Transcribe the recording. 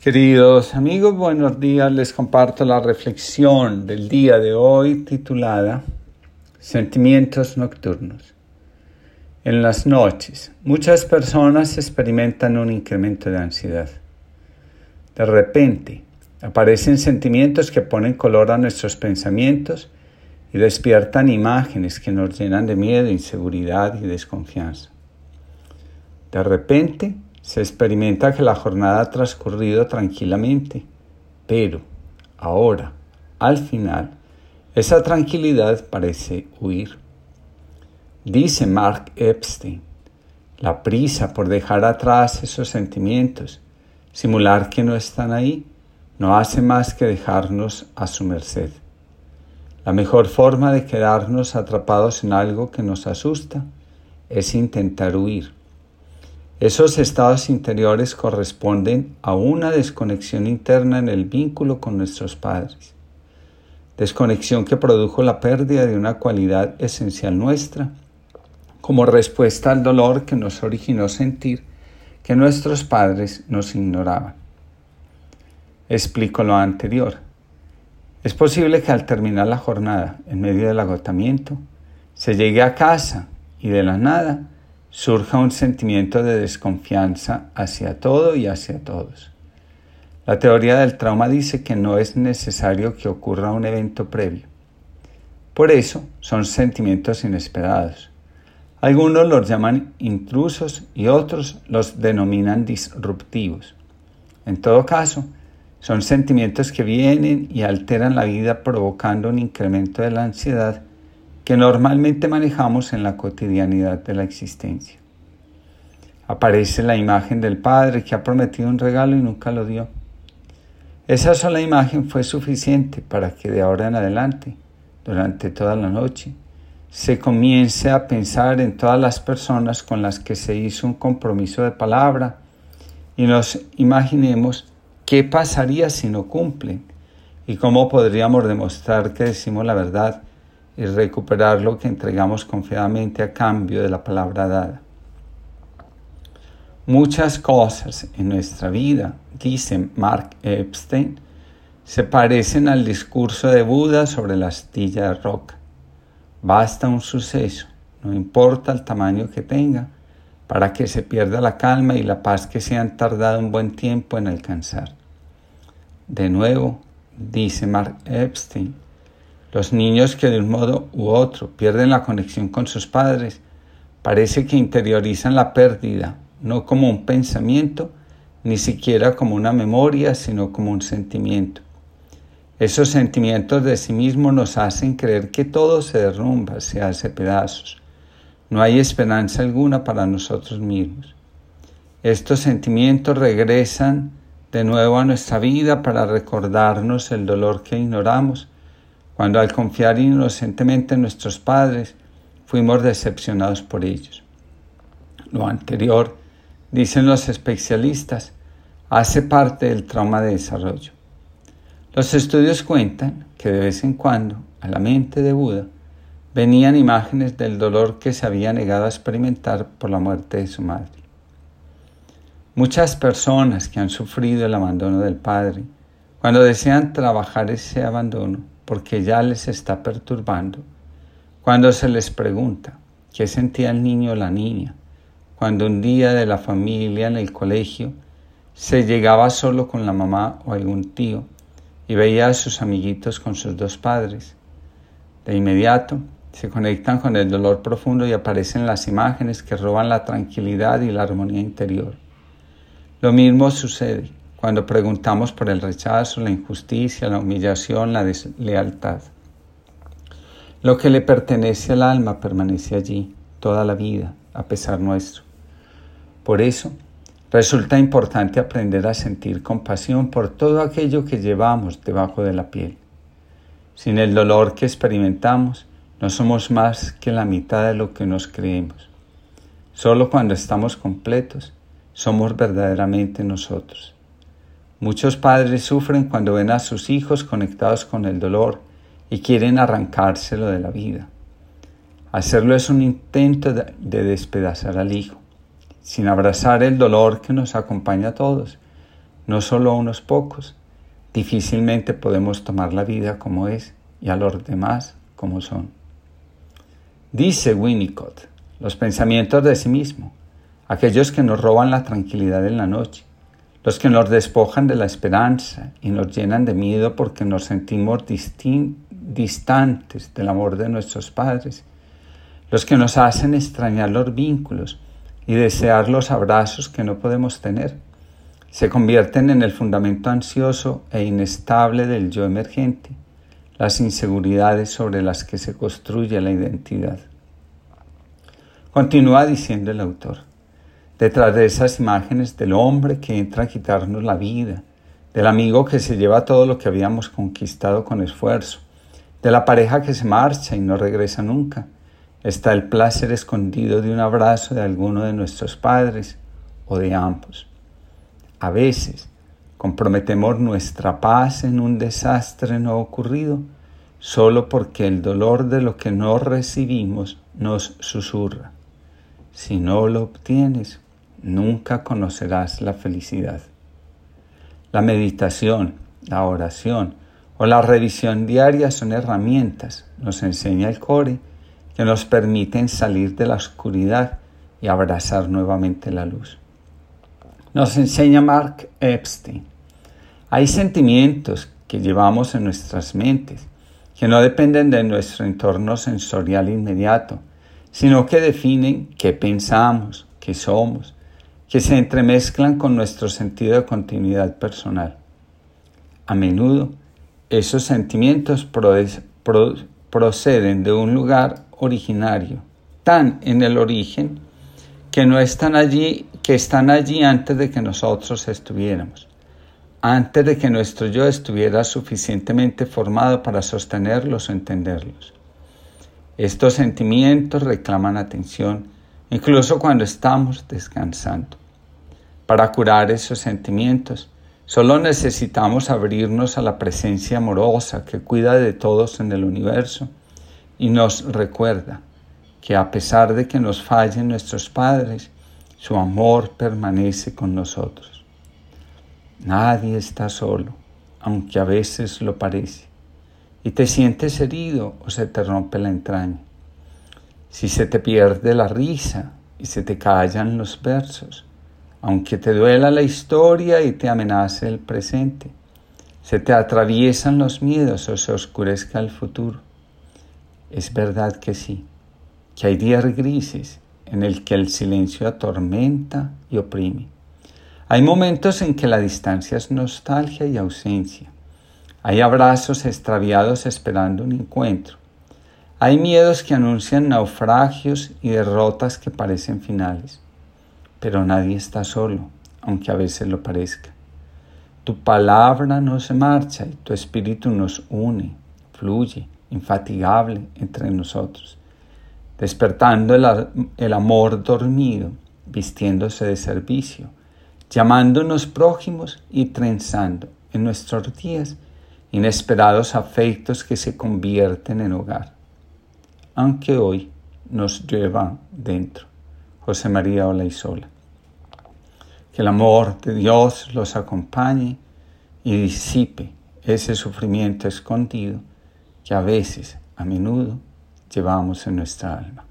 Queridos amigos, buenos días. Les comparto la reflexión del día de hoy titulada Sentimientos Nocturnos. En las noches, muchas personas experimentan un incremento de ansiedad. De repente, aparecen sentimientos que ponen color a nuestros pensamientos y despiertan imágenes que nos llenan de miedo, inseguridad y desconfianza. De repente, se experimenta que la jornada ha transcurrido tranquilamente, pero ahora, al final, esa tranquilidad parece huir. Dice Mark Epstein, la prisa por dejar atrás esos sentimientos, simular que no están ahí, no hace más que dejarnos a su merced. La mejor forma de quedarnos atrapados en algo que nos asusta es intentar huir esos estados interiores corresponden a una desconexión interna en el vínculo con nuestros padres. Desconexión que produjo la pérdida de una cualidad esencial nuestra como respuesta al dolor que nos originó sentir que nuestros padres nos ignoraban. Explico lo anterior. Es posible que al terminar la jornada, en medio del agotamiento, se llegue a casa y de la nada surja un sentimiento de desconfianza hacia todo y hacia todos. La teoría del trauma dice que no es necesario que ocurra un evento previo. Por eso son sentimientos inesperados. Algunos los llaman intrusos y otros los denominan disruptivos. En todo caso, son sentimientos que vienen y alteran la vida provocando un incremento de la ansiedad que normalmente manejamos en la cotidianidad de la existencia. Aparece la imagen del Padre que ha prometido un regalo y nunca lo dio. Esa sola imagen fue suficiente para que de ahora en adelante, durante toda la noche, se comience a pensar en todas las personas con las que se hizo un compromiso de palabra y nos imaginemos qué pasaría si no cumplen y cómo podríamos demostrar que decimos la verdad y recuperar lo que entregamos confiadamente a cambio de la palabra dada. Muchas cosas en nuestra vida, dice Mark Epstein, se parecen al discurso de Buda sobre la astilla de roca. Basta un suceso, no importa el tamaño que tenga, para que se pierda la calma y la paz que se han tardado un buen tiempo en alcanzar. De nuevo, dice Mark Epstein, los niños que de un modo u otro pierden la conexión con sus padres, parece que interiorizan la pérdida, no como un pensamiento, ni siquiera como una memoria, sino como un sentimiento. Esos sentimientos de sí mismos nos hacen creer que todo se derrumba, se hace pedazos. No hay esperanza alguna para nosotros mismos. Estos sentimientos regresan de nuevo a nuestra vida para recordarnos el dolor que ignoramos cuando al confiar inocentemente en nuestros padres fuimos decepcionados por ellos. Lo anterior, dicen los especialistas, hace parte del trauma de desarrollo. Los estudios cuentan que de vez en cuando a la mente de Buda venían imágenes del dolor que se había negado a experimentar por la muerte de su madre. Muchas personas que han sufrido el abandono del padre, cuando desean trabajar ese abandono, porque ya les está perturbando. Cuando se les pregunta qué sentía el niño o la niña, cuando un día de la familia en el colegio se llegaba solo con la mamá o algún tío y veía a sus amiguitos con sus dos padres. De inmediato se conectan con el dolor profundo y aparecen las imágenes que roban la tranquilidad y la armonía interior. Lo mismo sucede cuando preguntamos por el rechazo, la injusticia, la humillación, la deslealtad. Lo que le pertenece al alma permanece allí toda la vida, a pesar nuestro. Por eso, resulta importante aprender a sentir compasión por todo aquello que llevamos debajo de la piel. Sin el dolor que experimentamos, no somos más que la mitad de lo que nos creemos. Solo cuando estamos completos, somos verdaderamente nosotros. Muchos padres sufren cuando ven a sus hijos conectados con el dolor y quieren arrancárselo de la vida. Hacerlo es un intento de, despedazar al hijo, sin abrazar el dolor que nos acompaña a todos. no solo a unos pocos, difícilmente podemos tomar la vida como es y a los demás como son. Dice Winnicott, los pensamientos de sí mismo, aquellos que nos roban la tranquilidad en la noche, los que nos despojan de la esperanza y nos llenan de miedo porque nos sentimos distantes del amor de nuestros padres, los que nos hacen extrañar los vínculos y desear los abrazos que no podemos tener, se convierten en el fundamento ansioso e inestable del yo emergente, las inseguridades sobre las que se construye la identidad. Continúa diciendo el autor, detrás de esas imágenes del hombre que entra a quitarnos la vida, del amigo que se lleva todo lo que habíamos conquistado con esfuerzo, de la pareja que se marcha y no regresa nunca, está el placer escondido de un abrazo de alguno de nuestros padres o de ambos. A veces comprometemos nuestra paz en un desastre no ocurrido solo porque el dolor de lo que no recibimos nos susurra. Si no lo obtienes, nunca conocerás la felicidad. La meditación, la oración o la revisión diaria son herramientas, nos enseña el core, que nos permiten salir de la oscuridad y abrazar nuevamente la luz. Nos enseña Mark Epstein. Hay sentimientos que llevamos en nuestras mentes que no dependen de nuestro entorno sensorial inmediato, sino que definen qué pensamos, qué somos, que se entremezclan con nuestro sentido de continuidad personal. A menudo, esos sentimientos proceden de un lugar originario, tan en el origen que no están allí, que están allí antes de que nosotros estuviéramos, antes de que nuestro yo estuviera suficientemente formado para sostenerlos o entenderlos. Estos sentimientos reclaman atención, incluso cuando estamos descansando. Para curar esos sentimientos, solo necesitamos abrirnos a la presencia amorosa que cuida de todos en el universo y nos recuerda que a pesar de que nos fallen nuestros padres, su amor permanece con nosotros. Nadie está solo, aunque a veces lo parece, y te sientes herido o se te rompe la entraña. Si se te pierde la risa y se te callan los versos, aunque te duela la historia y te amenace el presente, se te atraviesan los miedos o se oscurezca el futuro. Es verdad que sí que hay días grises en el que el silencio atormenta y oprime. Hay momentos en que la distancia es nostalgia y ausencia. Hay abrazos extraviados esperando un encuentro. Hay miedos que anuncian naufragios y derrotas que parecen finales. Pero nadie está solo, aunque a veces lo parezca. Tu palabra no se marcha y tu espíritu nos une, fluye, infatigable entre nosotros despertando el, amor dormido, vistiéndose de servicio, llamándonos prójimos y trenzando en nuestros días inesperados afectos que se convierten en hogar, aunque hoy nos llevan dentro. José María Olaizola. Que el amor de Dios los acompañe y disipe ese sufrimiento escondido que a veces, a menudo, llevamos en nuestra alma.